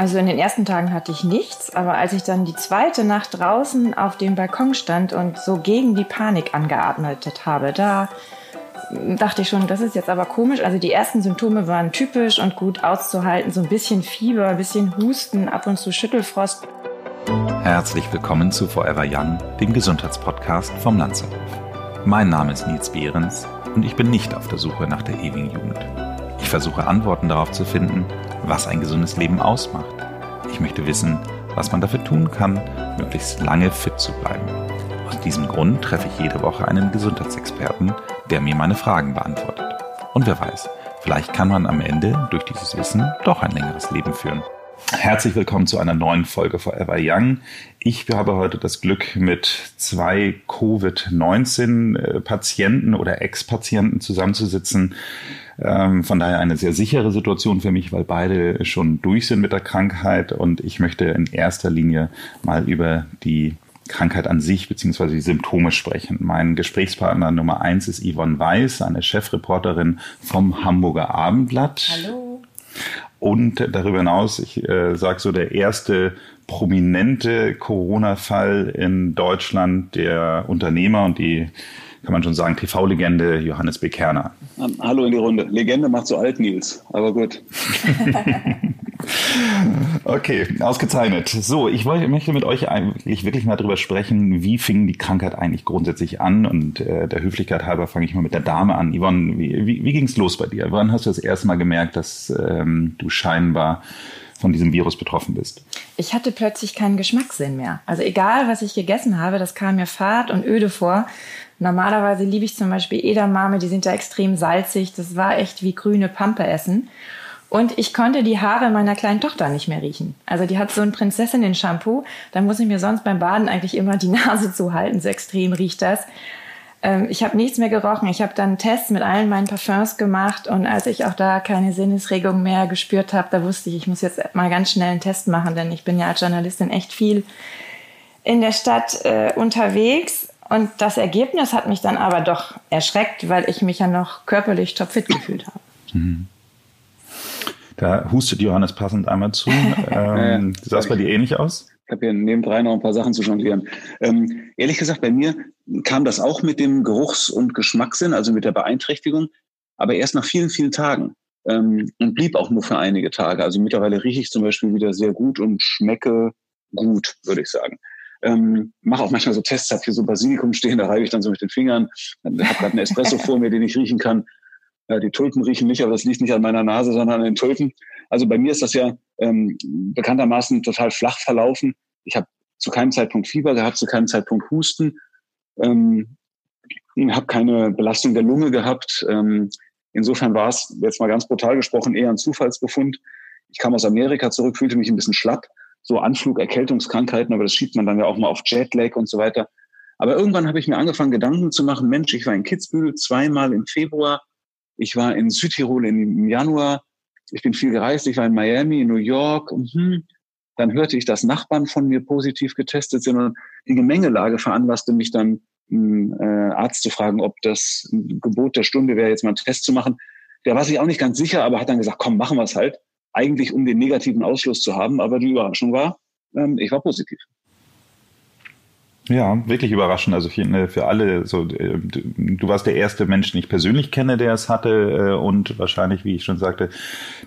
Also in den ersten Tagen hatte ich nichts, aber als ich dann die zweite Nacht draußen auf dem Balkon stand und so gegen die Panik angeatmet habe, da dachte ich schon, das ist jetzt aber komisch. Also die ersten Symptome waren typisch und gut auszuhalten. So ein bisschen Fieber, ein bisschen Husten, ab und zu Schüttelfrost. Herzlich willkommen zu Forever Young, dem Gesundheitspodcast vom Lanzerhof. Mein Name ist Nils Behrens und ich bin nicht auf der Suche nach der ewigen Jugend. Ich versuche Antworten darauf zu finden, was ein gesundes Leben ausmacht. Ich möchte wissen, was man dafür tun kann, möglichst lange fit zu bleiben. Aus diesem Grund treffe ich jede Woche einen Gesundheitsexperten, der mir meine Fragen beantwortet. Und wer weiß, vielleicht kann man am Ende durch dieses Wissen doch ein längeres Leben führen. Herzlich willkommen zu einer neuen Folge Forever Young. Ich habe heute das Glück, mit zwei Covid-19-Patienten oder Ex-Patienten zusammenzusitzen. Ähm, von daher eine sehr sichere Situation für mich, weil beide schon durch sind mit der Krankheit und ich möchte in erster Linie mal über die Krankheit an sich beziehungsweise die Symptome sprechen. Mein Gesprächspartner Nummer eins ist Yvonne Weiß, eine Chefreporterin vom Hamburger Abendblatt. Hallo. Und darüber hinaus, ich äh, sage so, der erste prominente Corona-Fall in Deutschland, der Unternehmer und die kann man schon sagen, TV-Legende Johannes B. Kerner. Hallo in die Runde. Legende macht so alt, Nils, aber gut. okay, ausgezeichnet. So, ich wollte, möchte mit euch eigentlich wirklich mal darüber sprechen, wie fing die Krankheit eigentlich grundsätzlich an? Und äh, der Höflichkeit halber fange ich mal mit der Dame an. Yvonne, wie, wie, wie ging es los bei dir? Wann hast du das erste Mal gemerkt, dass ähm, du scheinbar von diesem Virus betroffen bist? Ich hatte plötzlich keinen Geschmackssinn mehr. Also egal, was ich gegessen habe, das kam mir fad und öde vor. Normalerweise liebe ich zum Beispiel Edamame, die sind ja extrem salzig. Das war echt wie grüne Pampe essen. Und ich konnte die Haare meiner kleinen Tochter nicht mehr riechen. Also die hat so ein Prinzessinnen-Shampoo. Da muss ich mir sonst beim Baden eigentlich immer die Nase zuhalten. So extrem riecht das. Ähm, ich habe nichts mehr gerochen. Ich habe dann Tests mit allen meinen Parfums gemacht. Und als ich auch da keine Sinnesregung mehr gespürt habe, da wusste ich, ich muss jetzt mal ganz schnell einen Test machen, denn ich bin ja als Journalistin echt viel in der Stadt äh, unterwegs. Und das Ergebnis hat mich dann aber doch erschreckt, weil ich mich ja noch körperlich topfit gefühlt habe. Mhm. Da hustet Johannes passend einmal zu. Ähm, sah es bei dir ähnlich aus? Ich habe hier nebendran noch ein paar Sachen zu jonglieren. Ähm, ehrlich gesagt, bei mir kam das auch mit dem Geruchs- und Geschmackssinn, also mit der Beeinträchtigung, aber erst nach vielen, vielen Tagen. Ähm, und blieb auch nur für einige Tage. Also mittlerweile rieche ich zum Beispiel wieder sehr gut und schmecke gut, würde ich sagen. Ähm, mache auch manchmal so Tests, habe hier so Basilikum stehen, da reibe ich dann so mit den Fingern. Habe gerade einen Espresso vor mir, den ich riechen kann. Äh, die Tulpen riechen nicht, aber das liegt nicht an meiner Nase, sondern an den Tulpen. Also bei mir ist das ja ähm, bekanntermaßen total flach verlaufen. Ich habe zu keinem Zeitpunkt Fieber gehabt, zu keinem Zeitpunkt Husten, ähm, habe keine Belastung der Lunge gehabt. Ähm, insofern war es jetzt mal ganz brutal gesprochen eher ein Zufallsbefund. Ich kam aus Amerika zurück, fühlte mich ein bisschen schlapp, so Anflug, Erkältungskrankheiten, aber das schiebt man dann ja auch mal auf Jetlag und so weiter. Aber irgendwann habe ich mir angefangen, Gedanken zu machen, Mensch, ich war in Kitzbühel zweimal im Februar, ich war in Südtirol im Januar, ich bin viel gereist, ich war in Miami, in New York. Mhm. Dann hörte ich, dass Nachbarn von mir positiv getestet sind und die Gemengelage veranlasste mich dann, einen äh, Arzt zu fragen, ob das Gebot der Stunde wäre, jetzt mal einen Test zu machen. Der war sich auch nicht ganz sicher, aber hat dann gesagt, komm, machen wir es halt eigentlich um den negativen Ausschluss zu haben. Aber die Überraschung war, ähm, ich war positiv. Ja, wirklich überraschend. Also für, für alle, so, äh, du warst der erste Mensch, den ich persönlich kenne, der es hatte äh, und wahrscheinlich, wie ich schon sagte,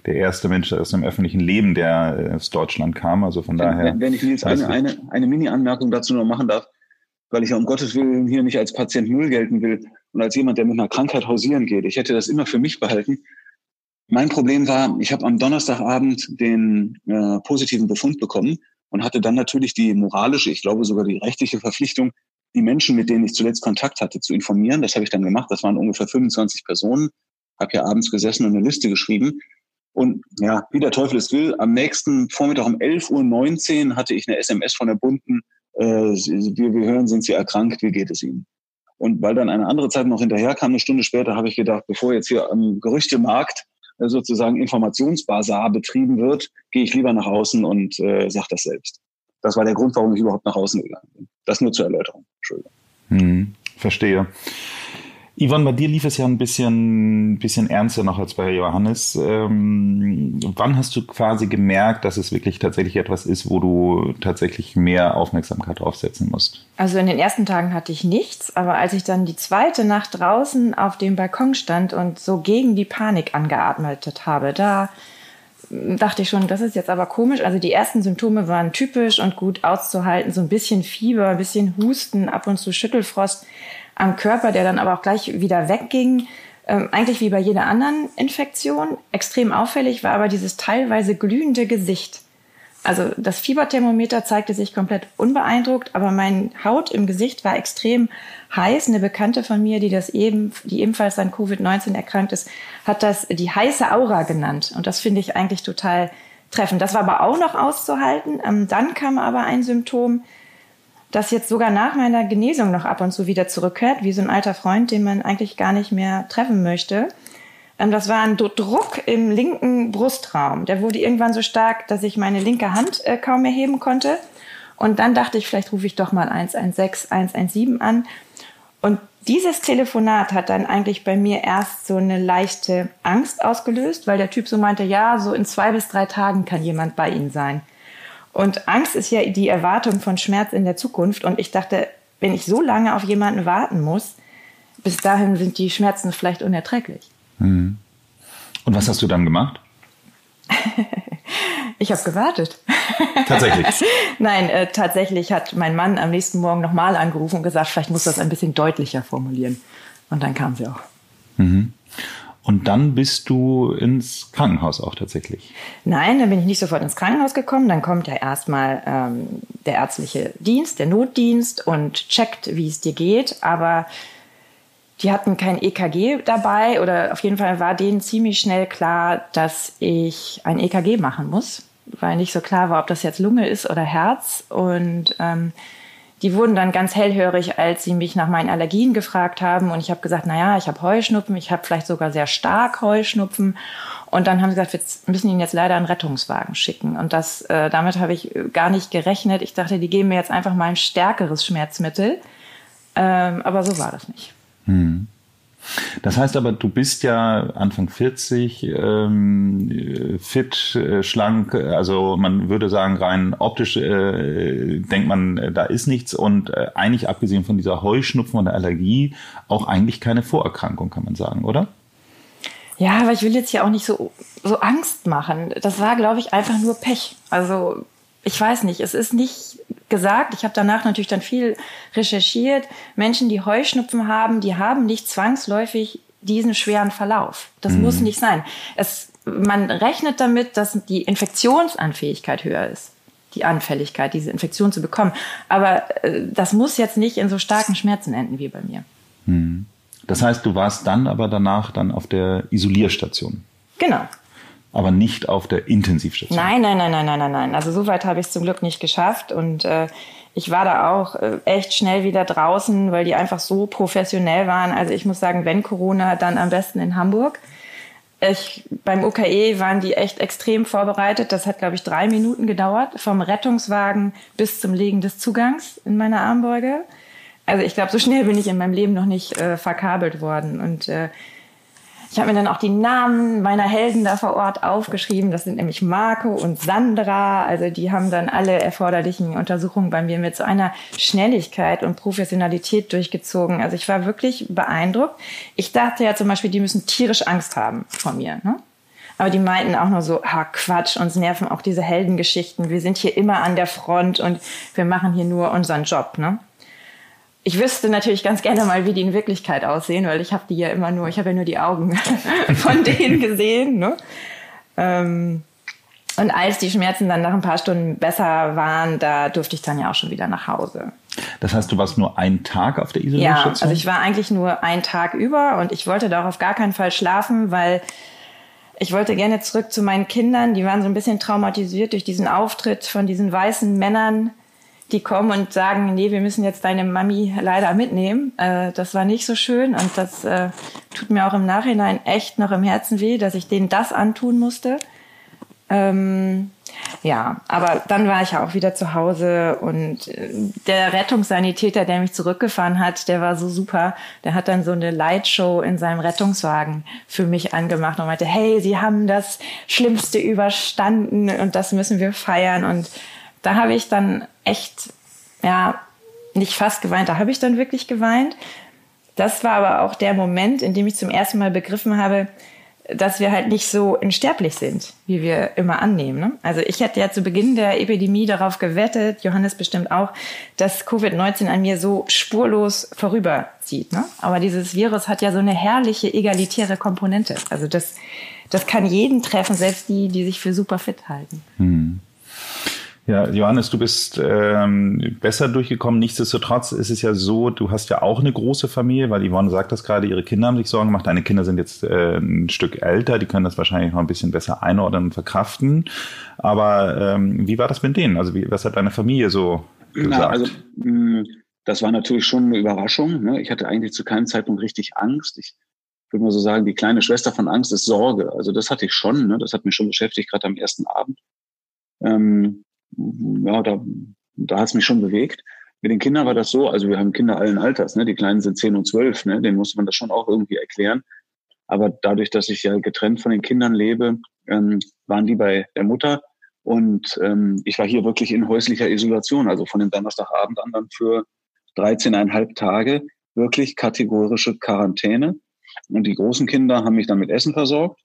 der erste Mensch aus dem öffentlichen Leben, der äh, aus Deutschland kam. Also von daher. Wenn, wenn ich jetzt eine, eine, eine Mini-Anmerkung dazu noch machen darf, weil ich ja um Gottes Willen hier nicht als Patient Null gelten will und als jemand, der mit einer Krankheit hausieren geht. Ich hätte das immer für mich behalten. Mein Problem war, ich habe am Donnerstagabend den äh, positiven Befund bekommen und hatte dann natürlich die moralische, ich glaube sogar die rechtliche Verpflichtung, die Menschen, mit denen ich zuletzt Kontakt hatte, zu informieren. Das habe ich dann gemacht. Das waren ungefähr 25 Personen. Habe ja abends gesessen und eine Liste geschrieben. Und ja, wie der Teufel es will, am nächsten Vormittag um 11.19 Uhr hatte ich eine SMS von der Bunden, äh, wir, wir hören, sind Sie erkrankt, wie geht es Ihnen? Und weil dann eine andere Zeit noch hinterher kam, eine Stunde später, habe ich gedacht, bevor jetzt hier am Gerüchtemarkt äh, sozusagen Informationsbasar betrieben wird, gehe ich lieber nach außen und äh, sage das selbst. Das war der Grund, warum ich überhaupt nach außen gegangen bin. Das nur zur Erläuterung. Entschuldigung. Hm, verstehe. Ivan, bei dir lief es ja ein bisschen, bisschen ernster noch als bei Johannes. Ähm, wann hast du quasi gemerkt, dass es wirklich tatsächlich etwas ist, wo du tatsächlich mehr Aufmerksamkeit draufsetzen musst? Also in den ersten Tagen hatte ich nichts, aber als ich dann die zweite Nacht draußen auf dem Balkon stand und so gegen die Panik angeatmet habe, da dachte ich schon, das ist jetzt aber komisch. Also die ersten Symptome waren typisch und gut auszuhalten. So ein bisschen Fieber, ein bisschen Husten, ab und zu Schüttelfrost am Körper, der dann aber auch gleich wieder wegging. Ähm, eigentlich wie bei jeder anderen Infektion. Extrem auffällig war aber dieses teilweise glühende Gesicht. Also das Fieberthermometer zeigte sich komplett unbeeindruckt, aber meine Haut im Gesicht war extrem heiß. Eine Bekannte von mir, die das eben, die ebenfalls an Covid-19 erkrankt ist, hat das die heiße Aura genannt. Und das finde ich eigentlich total treffend. Das war aber auch noch auszuhalten. Ähm, dann kam aber ein Symptom, das jetzt sogar nach meiner Genesung noch ab und zu wieder zurückkehrt, wie so ein alter Freund, den man eigentlich gar nicht mehr treffen möchte. Ähm, das war ein Druck im linken Brustraum. Der wurde irgendwann so stark, dass ich meine linke Hand äh, kaum mehr heben konnte. Und dann dachte ich, vielleicht rufe ich doch mal 116, 117 an. Und dieses Telefonat hat dann eigentlich bei mir erst so eine leichte Angst ausgelöst, weil der Typ so meinte, ja, so in zwei bis drei Tagen kann jemand bei Ihnen sein. Und Angst ist ja die Erwartung von Schmerz in der Zukunft. Und ich dachte, wenn ich so lange auf jemanden warten muss, bis dahin sind die Schmerzen vielleicht unerträglich. Mhm. Und was hast du dann gemacht? ich habe gewartet. Tatsächlich? Nein, äh, tatsächlich hat mein Mann am nächsten Morgen nochmal angerufen und gesagt, vielleicht muss das ein bisschen deutlicher formulieren. Und dann kam sie auch. Mhm. Und dann bist du ins Krankenhaus auch tatsächlich? Nein, dann bin ich nicht sofort ins Krankenhaus gekommen. Dann kommt ja erstmal ähm, der ärztliche Dienst, der Notdienst und checkt, wie es dir geht. Aber die hatten kein EKG dabei oder auf jeden Fall war denen ziemlich schnell klar, dass ich ein EKG machen muss, weil nicht so klar war, ob das jetzt Lunge ist oder Herz. Und ähm, die wurden dann ganz hellhörig, als sie mich nach meinen Allergien gefragt haben. Und ich habe gesagt, na ja, ich habe Heuschnupfen, ich habe vielleicht sogar sehr stark Heuschnupfen. Und dann haben sie gesagt, wir müssen Ihnen jetzt leider einen Rettungswagen schicken. Und das, äh, damit habe ich gar nicht gerechnet. Ich dachte, die geben mir jetzt einfach mal ein stärkeres Schmerzmittel. Ähm, aber so war das nicht. Hm. Das heißt aber, du bist ja Anfang 40, ähm, fit, äh, schlank, also man würde sagen, rein optisch äh, denkt man, äh, da ist nichts und äh, eigentlich abgesehen von dieser Heuschnupfen und der Allergie auch eigentlich keine Vorerkrankung, kann man sagen, oder? Ja, aber ich will jetzt ja auch nicht so, so Angst machen. Das war, glaube ich, einfach nur Pech. Also ich weiß nicht, es ist nicht gesagt. Ich habe danach natürlich dann viel recherchiert. Menschen, die Heuschnupfen haben, die haben nicht zwangsläufig diesen schweren Verlauf. Das mhm. muss nicht sein. Es, man rechnet damit, dass die Infektionsanfähigkeit höher ist. Die Anfälligkeit, diese Infektion zu bekommen. Aber äh, das muss jetzt nicht in so starken Schmerzen enden wie bei mir. Mhm. Das heißt, du warst dann aber danach dann auf der Isolierstation. Genau aber nicht auf der Intensivstation. Nein, nein, nein, nein, nein, nein, nein. Also so weit habe ich es zum Glück nicht geschafft und äh, ich war da auch äh, echt schnell wieder draußen, weil die einfach so professionell waren. Also ich muss sagen, wenn Corona, dann am besten in Hamburg. Ich, beim UKE waren die echt extrem vorbereitet. Das hat, glaube ich, drei Minuten gedauert, vom Rettungswagen bis zum Legen des Zugangs in meiner Armbeuge. Also ich glaube, so schnell bin ich in meinem Leben noch nicht äh, verkabelt worden. Und äh, ich habe mir dann auch die Namen meiner Helden da vor Ort aufgeschrieben. Das sind nämlich Marco und Sandra. Also die haben dann alle erforderlichen Untersuchungen bei mir mit so einer Schnelligkeit und Professionalität durchgezogen. Also ich war wirklich beeindruckt. Ich dachte ja zum Beispiel, die müssen tierisch Angst haben vor mir. Ne? Aber die meinten auch nur so, ah, Quatsch, uns nerven auch diese Heldengeschichten. Wir sind hier immer an der Front und wir machen hier nur unseren Job. Ne? Ich wüsste natürlich ganz gerne mal, wie die in Wirklichkeit aussehen, weil ich habe die ja immer nur, ich habe ja nur die Augen von denen gesehen. Ne? Ähm, und als die Schmerzen dann nach ein paar Stunden besser waren, da durfte ich dann ja auch schon wieder nach Hause. Das heißt, du warst nur einen Tag auf der Isolierstation? Ja, also ich war eigentlich nur einen Tag über und ich wollte da auch auf gar keinen Fall schlafen, weil ich wollte gerne zurück zu meinen Kindern. Die waren so ein bisschen traumatisiert durch diesen Auftritt von diesen weißen Männern, die kommen und sagen, nee, wir müssen jetzt deine Mami leider mitnehmen. Äh, das war nicht so schön und das äh, tut mir auch im Nachhinein echt noch im Herzen weh, dass ich denen das antun musste. Ähm, Ja, aber dann war ich ja auch wieder zu Hause und äh, der Rettungssanitäter, der mich zurückgefahren hat, der war so super. Der hat dann so eine Lightshow in seinem Rettungswagen für mich angemacht und meinte, hey, Sie haben das Schlimmste überstanden und das müssen wir feiern. Und da habe ich dann echt, ja, nicht fast geweint, da habe ich dann wirklich geweint. Das war aber auch der Moment, in dem ich zum ersten Mal begriffen habe, dass wir halt nicht so unsterblich sind, wie wir immer annehmen. Ne? Also ich hätte ja zu Beginn der Epidemie darauf gewettet, Johannes bestimmt auch, dass Covid-19 an mir so spurlos vorüberzieht. Ne? Aber dieses Virus hat ja so eine herrliche egalitäre Komponente. Also das, das kann jeden treffen, selbst die, die sich für super fit halten. Hm. Ja, Johannes, du bist ähm, besser durchgekommen. Nichtsdestotrotz ist es ja so, du hast ja auch eine große Familie, weil Yvonne sagt das gerade, ihre Kinder haben sich Sorgen gemacht. Deine Kinder sind jetzt äh, ein Stück älter, die können das wahrscheinlich noch ein bisschen besser einordnen und verkraften. Aber ähm, wie war das mit denen? Also wie, was hat deine Familie so gesagt? Na, also mh, das war natürlich schon eine Überraschung. Ne? Ich hatte eigentlich zu keinem Zeitpunkt richtig Angst. Ich würde mal so sagen, die kleine Schwester von Angst ist Sorge. Also das hatte ich schon. Ne? Das hat mich schon beschäftigt, gerade am ersten Abend. Ähm, ja, da, da hat es mich schon bewegt. Mit den Kindern war das so, also wir haben Kinder allen Alters, ne? die Kleinen sind zehn und zwölf, ne? denen muss man das schon auch irgendwie erklären. Aber dadurch, dass ich ja getrennt von den Kindern lebe, ähm, waren die bei der Mutter und ähm, ich war hier wirklich in häuslicher Isolation, also von dem Donnerstagabend an dann für 13,5 Tage wirklich kategorische Quarantäne. Und die großen Kinder haben mich dann mit Essen versorgt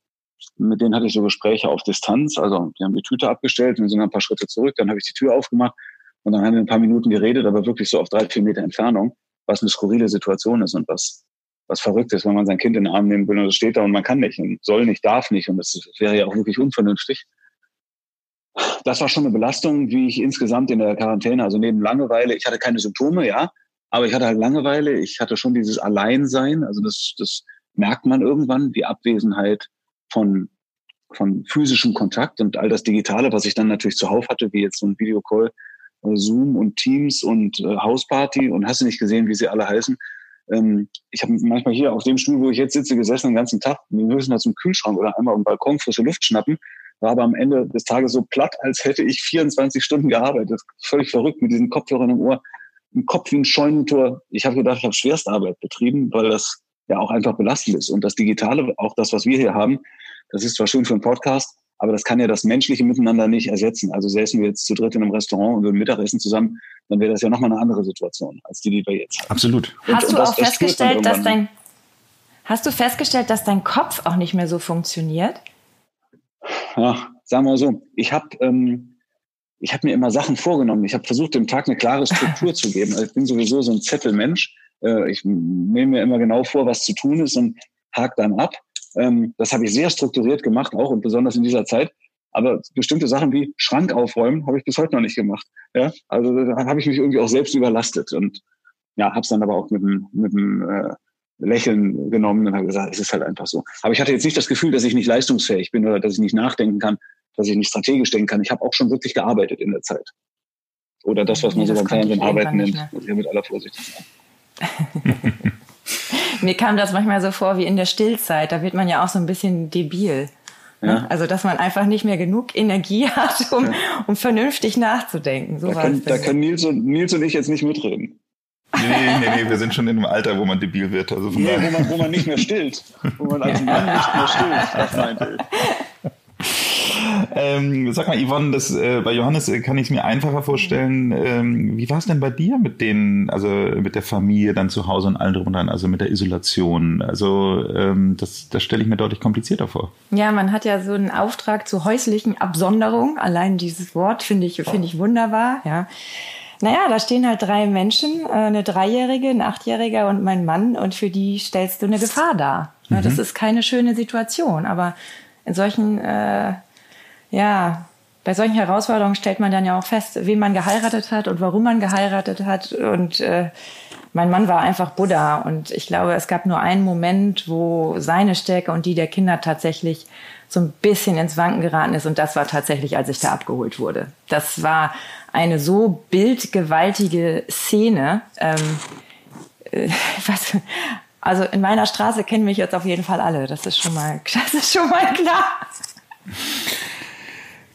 mit denen hatte ich so Gespräche auf Distanz. Also die haben die Tüte abgestellt und wir sind ein paar Schritte zurück. Dann habe ich die Tür aufgemacht und dann haben wir ein paar Minuten geredet, aber wirklich so auf drei, vier Meter Entfernung, was eine skurrile Situation ist und was, was verrückt ist, wenn man sein Kind in den Arm nehmen will und es steht da und man kann nicht und soll nicht, darf nicht und das wäre ja auch wirklich unvernünftig. Das war schon eine Belastung, wie ich insgesamt in der Quarantäne, also neben Langeweile, ich hatte keine Symptome, ja, aber ich hatte halt Langeweile, ich hatte schon dieses Alleinsein, also das, das merkt man irgendwann, die Abwesenheit von, von physischem Kontakt und all das Digitale, was ich dann natürlich zuhauf hatte, wie jetzt so ein Videocall, äh, Zoom und Teams und äh, Hausparty und hast du nicht gesehen, wie sie alle heißen. Ähm, ich habe manchmal hier auf dem Stuhl, wo ich jetzt sitze, gesessen den ganzen Tag. Wir müssen da zum Kühlschrank oder einmal am Balkon frische Luft schnappen. War aber am Ende des Tages so platt, als hätte ich 24 Stunden gearbeitet. Völlig verrückt mit diesen Kopfhörern im Ohr. Im Kopf wie ein Scheunentor. Ich habe gedacht, ich habe Schwerstarbeit betrieben, weil das ja auch einfach belastend ist. Und das Digitale, auch das, was wir hier haben, das ist zwar schön für einen Podcast, aber das kann ja das menschliche Miteinander nicht ersetzen. Also säßen wir jetzt zu dritt in einem Restaurant und würden Mittagessen zusammen, dann wäre das ja nochmal eine andere Situation als die, die wir jetzt haben. Absolut. Und, hast du das, auch festgestellt, dass dein Hast du festgestellt, dass dein Kopf auch nicht mehr so funktioniert? Ja, sagen wir mal so. Ich habe ähm, ich habe mir immer Sachen vorgenommen. Ich habe versucht, dem Tag eine klare Struktur zu geben. Also ich bin sowieso so ein Zettelmensch. Äh, ich nehme mir immer genau vor, was zu tun ist und hake dann ab. Ähm, das habe ich sehr strukturiert gemacht, auch und besonders in dieser Zeit. Aber bestimmte Sachen wie Schrank aufräumen habe ich bis heute noch nicht gemacht. Ja, also da habe ich mich irgendwie auch selbst überlastet und ja, habe es dann aber auch mit einem mit einem äh, Lächeln genommen und habe gesagt, es ist halt einfach so. Aber ich hatte jetzt nicht das Gefühl, dass ich nicht leistungsfähig bin oder dass ich nicht nachdenken kann, dass ich nicht strategisch denken kann. Ich habe auch schon wirklich gearbeitet in der Zeit. Oder das, was man nee, so beim Fernsehen arbeiten nennt, muss ich mit aller Vorsicht sagen. Mir kam das manchmal so vor wie in der Stillzeit. Da wird man ja auch so ein bisschen debil. Ne? Ja. Also, dass man einfach nicht mehr genug Energie hat, um, ja. um vernünftig nachzudenken. So da, können, da können Nils und, Nils und ich jetzt nicht mitreden. Nee, nee, nee, wir sind schon in einem Alter, wo man debil wird. Also von nee, wo man, wo man nicht mehr stillt. Wo man als Mann nicht mehr stillt, das meinte ich. Ähm, sag mal, Yvonne, das, äh, bei Johannes äh, kann ich es mir einfacher vorstellen. Ähm, wie war es denn bei dir mit den, also mit der Familie dann zu Hause und allen drum und dran, also mit der Isolation? Also ähm, das, das stelle ich mir deutlich komplizierter vor. Ja, man hat ja so einen Auftrag zur häuslichen Absonderung. Allein dieses Wort finde ich, finde ich wunderbar, ja. Naja, da stehen halt drei Menschen, äh, eine Dreijährige, ein Achtjähriger und mein Mann und für die stellst du eine Gefahr dar. Mhm. Das ist keine schöne Situation, aber in solchen äh, ja, bei solchen Herausforderungen stellt man dann ja auch fest, wen man geheiratet hat und warum man geheiratet hat. Und äh, mein Mann war einfach Buddha. Und ich glaube, es gab nur einen Moment, wo seine Stärke und die der Kinder tatsächlich so ein bisschen ins Wanken geraten ist. Und das war tatsächlich, als ich da abgeholt wurde. Das war eine so bildgewaltige Szene. Ähm, äh, was, also in meiner Straße kennen mich jetzt auf jeden Fall alle. Das ist schon mal, das ist schon mal klar.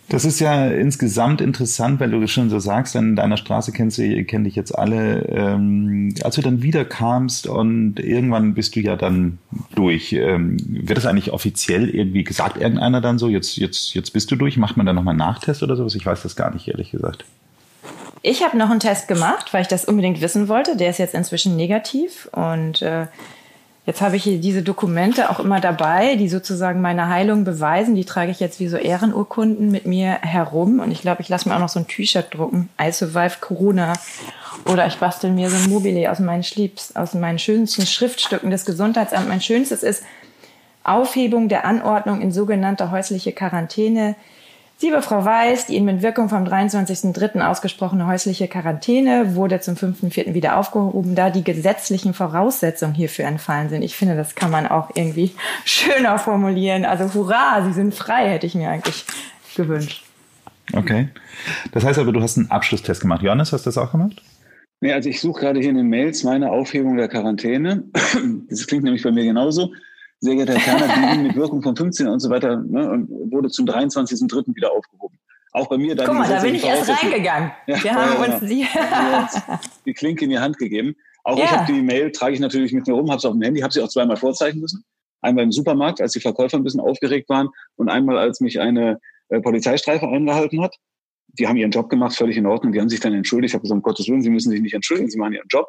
Das ist ja insgesamt interessant, weil du schon so sagst, in deiner Straße kennst du, kenn dich jetzt alle. Ähm, als du dann wiederkamst und irgendwann bist du ja dann durch. Ähm, wird das eigentlich offiziell irgendwie gesagt, irgendeiner dann so, jetzt, jetzt, jetzt bist du durch? Macht man da nochmal einen Nachtest oder sowas? Ich weiß das gar nicht, ehrlich gesagt. Ich habe noch einen Test gemacht, weil ich das unbedingt wissen wollte. Der ist jetzt inzwischen negativ und äh, Jetzt habe ich hier diese Dokumente auch immer dabei, die sozusagen meine Heilung beweisen. Die trage ich jetzt wie so Ehrenurkunden mit mir herum. Und ich glaube, ich lasse mir auch noch so ein T-Shirt drucken. I survive Corona. Oder ich bastel mir so ein Mobile aus meinen Schliebs, aus meinen schönsten Schriftstücken des Gesundheitsamts. Mein schönstes ist Aufhebung der Anordnung in sogenannter häusliche Quarantäne Liebe Frau Weiß, die Ihnen mit Wirkung vom 23.03. ausgesprochene häusliche Quarantäne wurde zum 5.04. wieder aufgehoben, da die gesetzlichen Voraussetzungen hierfür entfallen sind. Ich finde, das kann man auch irgendwie schöner formulieren. Also hurra, Sie sind frei, hätte ich mir eigentlich gewünscht. Okay. Das heißt aber, du hast einen Abschlusstest gemacht. Johannes, hast du das auch gemacht? Nee, also ich suche gerade hier in den Mails meine Aufhebung der Quarantäne. Das klingt nämlich bei mir genauso sehr geehrter Herr Kerner, die mit Wirkung von 15 und so weiter ne, und wurde zum 23.03. wieder aufgehoben. Auch bei mir. Da Guck mal, da bin ich erst reingegangen. Ja, Wir haben ja, uns die, die Klinke in die Hand gegeben. Auch ja. ich habe die Mail, trage ich natürlich mit mir rum, habe sie auf dem Handy, habe sie auch zweimal vorzeichnen müssen. Einmal im Supermarkt, als die Verkäufer ein bisschen aufgeregt waren und einmal, als mich eine äh, Polizeistreife eingehalten hat. Die haben ihren Job gemacht, völlig in Ordnung. Die haben sich dann entschuldigt. Ich habe gesagt, um Gottes Willen, Sie müssen sich nicht entschuldigen, Sie machen Ihren Job.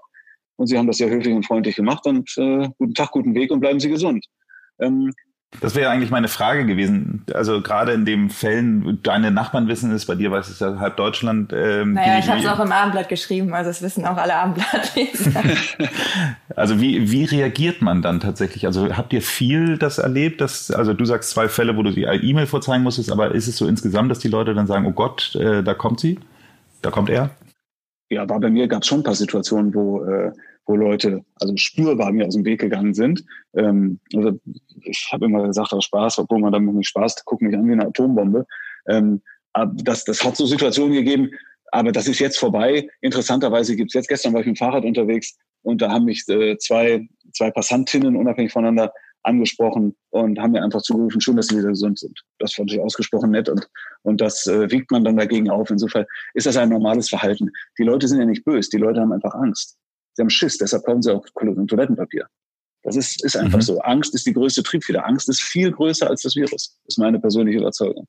Und Sie haben das sehr höflich und freundlich gemacht und äh, guten Tag, guten Weg und bleiben Sie gesund. Ähm, das wäre eigentlich meine Frage gewesen. Also gerade in den Fällen, deine Nachbarn wissen es, bei dir weiß es ja halb Deutschland. Ähm, naja, ich habe es auch im Abendblatt geschrieben, also es wissen auch alle Abendblattleser. also wie, wie reagiert man dann tatsächlich? Also habt ihr viel das erlebt? Dass, also du sagst zwei Fälle, wo du die E-Mail vorzeigen musstest, aber ist es so insgesamt, dass die Leute dann sagen, oh Gott, äh, da kommt sie, da kommt er? Ja, war bei mir gab es schon ein paar Situationen, wo äh, wo Leute also spürbar mir aus dem Weg gegangen sind. Ähm, also ich habe immer gesagt, aus Spaß, obwohl man damit nicht Spaß, guck mich an wie eine Atombombe. Ähm, das, das hat so Situationen gegeben, aber das ist jetzt vorbei. Interessanterweise gibt's jetzt, gestern war ich mit dem Fahrrad unterwegs und da haben mich äh, zwei, zwei Passantinnen unabhängig voneinander angesprochen und haben mir einfach zugerufen, schön, dass sie wieder gesund sind. Das fand ich ausgesprochen nett und, und das äh, wiegt man dann dagegen auf. Insofern ist das ein normales Verhalten. Die Leute sind ja nicht böse, die Leute haben einfach Angst. Sie haben Schiss, deshalb kaufen sie auch Toilettenpapier. Das ist, ist einfach mhm. so. Angst ist die größte Triebfeder. Angst ist viel größer als das Virus. Das ist meine persönliche Überzeugung.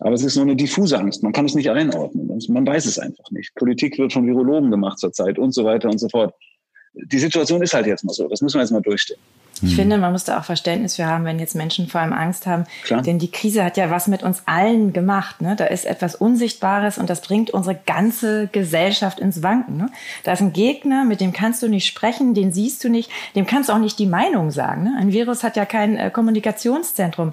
Aber es ist nur eine diffuse Angst. Man kann es nicht einordnen. Man weiß es einfach nicht. Politik wird von Virologen gemacht zurzeit und so weiter und so fort. Die Situation ist halt jetzt mal so. Das müssen wir jetzt mal durchstehen. Ich hm. finde, man muss da auch Verständnis für haben, wenn jetzt Menschen vor allem Angst haben. Klar. Denn die Krise hat ja was mit uns allen gemacht. Ne? Da ist etwas Unsichtbares und das bringt unsere ganze Gesellschaft ins Wanken. Ne? Da ist ein Gegner, mit dem kannst du nicht sprechen, den siehst du nicht, dem kannst du auch nicht die Meinung sagen. Ne? Ein Virus hat ja kein äh, Kommunikationszentrum.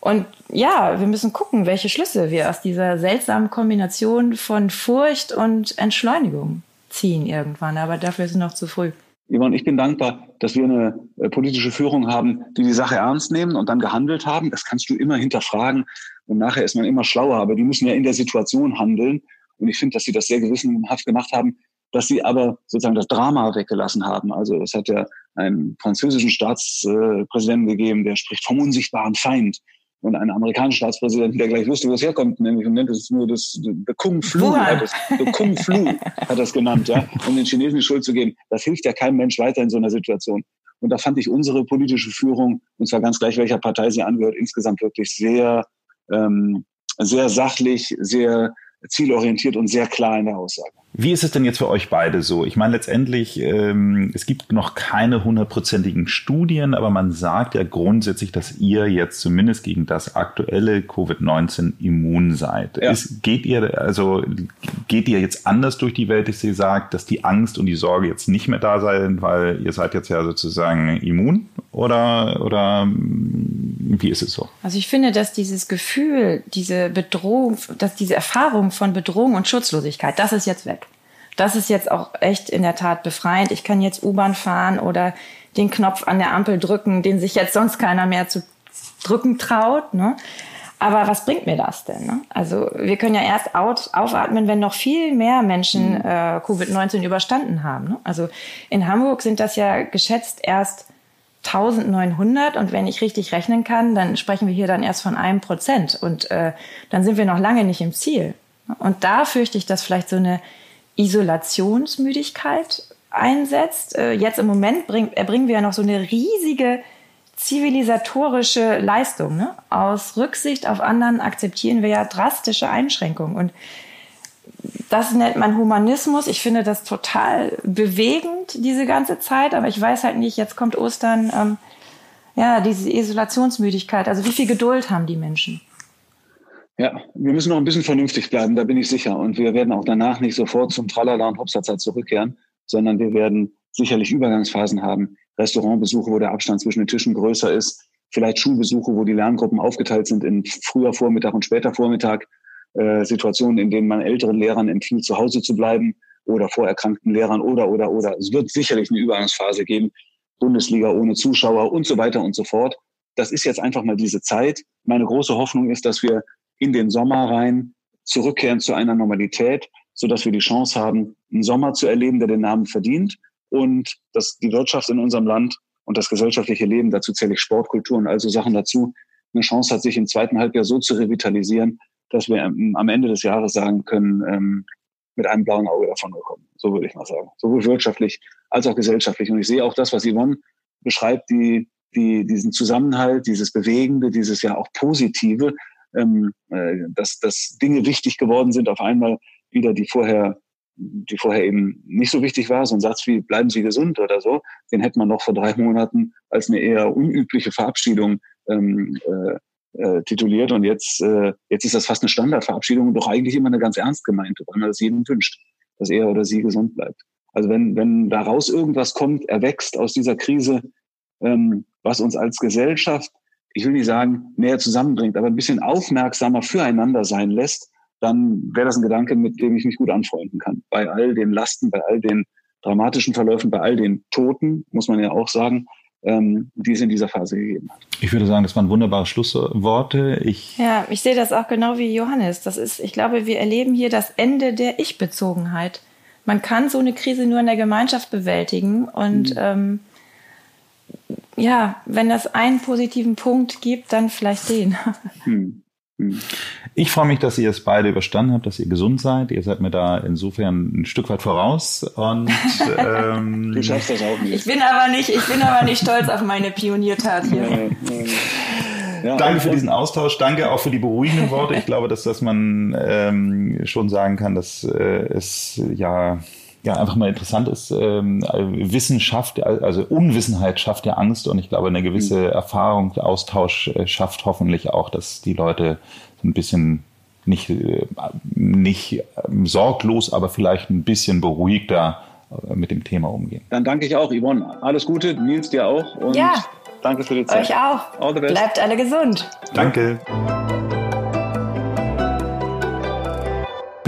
Und ja, wir müssen gucken, welche Schlüsse wir aus dieser seltsamen Kombination von Furcht und Entschleunigung ziehen irgendwann. Aber dafür ist es noch zu früh. Yvonne, ich bin dankbar, dass wir eine äh, politische Führung haben, die die Sache ernst nehmen und dann gehandelt haben. Das kannst du immer hinterfragen und nachher ist man immer schlauer. Aber die müssen ja in der Situation handeln. Und ich finde, dass sie das sehr gewissenhaft gemacht haben, dass sie aber sozusagen das Drama weggelassen haben. Also es hat ja einen französischen Staatspräsidenten gegeben, der spricht vom unsichtbaren Feind und einen amerikanischen Staatspräsidenten, der gleich wusste, wo es herkommt, nämlich und nennt es nur das the Kung Flu, hat es, the Kung Flu hat das genannt, ja, um den Chinesen die Schuld zu geben. Das hilft ja keinem Mensch weiter in so einer Situation. Und da fand ich unsere politische Führung, und zwar ganz gleich welcher Partei sie angehört, insgesamt wirklich sehr, ähm, sehr sachlich, sehr zielorientiert und sehr klar in der Aussage. Wie ist es denn jetzt für euch beide so? Ich meine, letztendlich, ähm, es gibt noch keine hundertprozentigen Studien, aber man sagt ja grundsätzlich, dass ihr jetzt zumindest gegen das aktuelle Covid-19 immun seid. Ja. Ist, geht ihr, also, geht ihr jetzt anders durch die Welt, dass ihr sagt, dass die Angst und die Sorge jetzt nicht mehr da seien, weil ihr seid jetzt ja sozusagen immun? Oder, oder wie ist es so? Also ich finde, dass dieses Gefühl, diese Bedrohung, dass diese Erfahrung von Bedrohung und Schutzlosigkeit, das ist jetzt weg. Das ist jetzt auch echt in der Tat befreiend. Ich kann jetzt U-Bahn fahren oder den Knopf an der Ampel drücken, den sich jetzt sonst keiner mehr zu drücken traut. Ne? Aber was bringt mir das denn? Ne? Also wir können ja erst aufatmen, wenn noch viel mehr Menschen mhm. äh, Covid-19 überstanden haben. Ne? Also in Hamburg sind das ja geschätzt erst 1900 und wenn ich richtig rechnen kann, dann sprechen wir hier dann erst von einem Prozent und äh, dann sind wir noch lange nicht im Ziel. Und da fürchte ich, dass vielleicht so eine Isolationsmüdigkeit einsetzt. Äh, jetzt im Moment bring, erbringen wir ja noch so eine riesige zivilisatorische Leistung. Ne? Aus Rücksicht auf anderen akzeptieren wir ja drastische Einschränkungen. Und das nennt man Humanismus. Ich finde das total bewegend, diese ganze Zeit. Aber ich weiß halt nicht, jetzt kommt Ostern, ähm, ja, diese Isolationsmüdigkeit. Also wie viel Geduld haben die Menschen? Ja, wir müssen noch ein bisschen vernünftig bleiben, da bin ich sicher. Und wir werden auch danach nicht sofort zum Tralala und Hopsatzer zurückkehren, sondern wir werden sicherlich Übergangsphasen haben. Restaurantbesuche, wo der Abstand zwischen den Tischen größer ist, vielleicht Schulbesuche, wo die Lerngruppen aufgeteilt sind in früher Vormittag und später Vormittag, äh, Situationen, in denen man älteren Lehrern empfiehlt, zu Hause zu bleiben oder vorerkrankten Lehrern oder, oder, oder. Es wird sicherlich eine Übergangsphase geben, Bundesliga ohne Zuschauer und so weiter und so fort. Das ist jetzt einfach mal diese Zeit. Meine große Hoffnung ist, dass wir in den Sommer rein zurückkehren zu einer Normalität, so dass wir die Chance haben, einen Sommer zu erleben, der den Namen verdient und dass die Wirtschaft in unserem Land und das gesellschaftliche Leben, dazu zähle ich Sportkultur und also Sachen dazu, eine Chance hat, sich im zweiten Halbjahr so zu revitalisieren, dass wir am Ende des Jahres sagen können, ähm, mit einem blauen Auge davon gekommen. So würde ich mal sagen. Sowohl wirtschaftlich als auch gesellschaftlich. Und ich sehe auch das, was Yvonne beschreibt, die, die, diesen Zusammenhalt, dieses Bewegende, dieses ja auch Positive, ähm, äh, dass, dass Dinge wichtig geworden sind, auf einmal wieder, die vorher die vorher eben nicht so wichtig war, so ein Satz wie bleiben Sie gesund oder so, den hätte man noch vor drei Monaten als eine eher unübliche Verabschiedung ähm, äh, äh, tituliert und jetzt, äh, jetzt ist das fast eine Standardverabschiedung, doch eigentlich immer eine ganz ernst gemeinte, weil man das jedem wünscht, dass er oder sie gesund bleibt. Also wenn, wenn daraus irgendwas kommt, erwächst aus dieser Krise, ähm, was uns als Gesellschaft, ich will nicht sagen, näher zusammenbringt, aber ein bisschen aufmerksamer füreinander sein lässt, dann wäre das ein Gedanke, mit dem ich mich gut anfreunden kann. Bei all den Lasten, bei all den dramatischen Verläufen, bei all den Toten, muss man ja auch sagen, ähm, die es in dieser Phase gegeben hat. Ich würde sagen, das waren wunderbare Schlussworte. Ich ja, ich sehe das auch genau wie Johannes. Das ist, ich glaube, wir erleben hier das Ende der Ich-Bezogenheit. Man kann so eine Krise nur in der Gemeinschaft bewältigen und mhm. ähm, ja, wenn es einen positiven Punkt gibt, dann vielleicht den. Mhm. Ich freue mich, dass ihr es beide überstanden habt, dass ihr gesund seid. Ihr seid mir da insofern ein Stück weit voraus. Und ähm, du schaffst das auch nicht. Ich bin aber nicht, ich bin aber nicht stolz auf meine Pioniertat hier. Ja, Danke für diesen Austausch. Danke auch für die beruhigenden Worte. Ich glaube, dass, dass man ähm, schon sagen kann, dass äh, es ja ja einfach mal interessant ist. Ähm, Wissenschaft, also Unwissenheit schafft ja Angst und ich glaube, eine gewisse mhm. Erfahrung, Austausch äh, schafft hoffentlich auch, dass die Leute so ein bisschen nicht, äh, nicht ähm, sorglos, aber vielleicht ein bisschen beruhigter äh, mit dem Thema umgehen. Dann danke ich auch, Yvonne. Alles Gute, Nils dir auch und ja, danke für die Zeit. Euch auch. All the best. Bleibt alle gesund. Danke.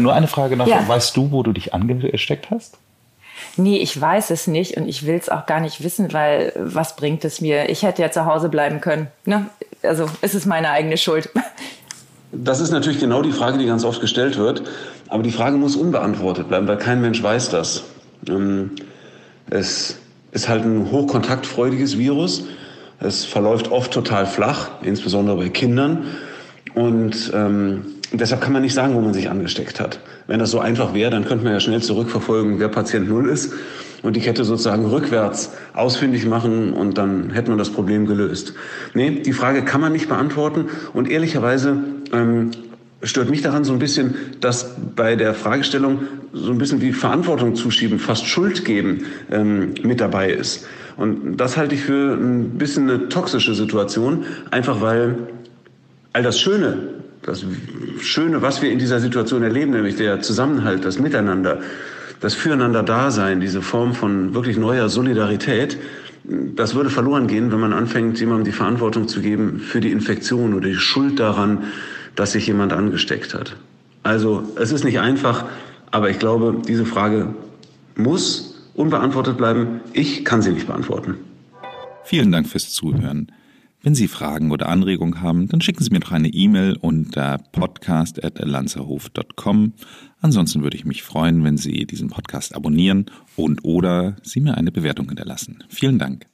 Nur eine Frage noch. Ja. Weißt du, wo du dich angesteckt hast? Nee, ich weiß es nicht und ich will es auch gar nicht wissen, weil was bringt es mir? Ich hätte ja zu Hause bleiben können. Ne? Also es ist meine eigene Schuld. Das ist natürlich genau die Frage, die ganz oft gestellt wird. Aber die Frage muss unbeantwortet bleiben, weil kein Mensch weiß das. Ähm, es ist halt ein hochkontaktfreudiges Virus. Es verläuft oft total flach, insbesondere bei Kindern. Und ähm, und deshalb kann man nicht sagen, wo man sich angesteckt hat. Wenn das so einfach wäre, dann könnte man ja schnell zurückverfolgen, wer Patient Null ist und die Kette sozusagen rückwärts ausfindig machen und dann hätte man das Problem gelöst. Nee, die Frage kann man nicht beantworten und ehrlicherweise ähm, stört mich daran so ein bisschen, dass bei der Fragestellung so ein bisschen wie Verantwortung zuschieben, fast Schuld geben ähm, mit dabei ist. Und das halte ich für ein bisschen eine toxische Situation, einfach weil all das Schöne, das Schöne, was wir in dieser Situation erleben, nämlich der Zusammenhalt, das Miteinander, das Füreinander-Dasein, diese Form von wirklich neuer Solidarität, das würde verloren gehen, wenn man anfängt, jemandem die Verantwortung zu geben für die Infektion oder die Schuld daran, dass sich jemand angesteckt hat. Also es ist nicht einfach, aber ich glaube, diese Frage muss unbeantwortet bleiben. Ich kann sie nicht beantworten. Vielen Dank fürs Zuhören. Wenn Sie Fragen oder Anregungen haben, dann schicken Sie mir doch eine E-Mail unter podcast.lanzerhof.com. Ansonsten würde ich mich freuen, wenn Sie diesen Podcast abonnieren und oder Sie mir eine Bewertung hinterlassen. Vielen Dank.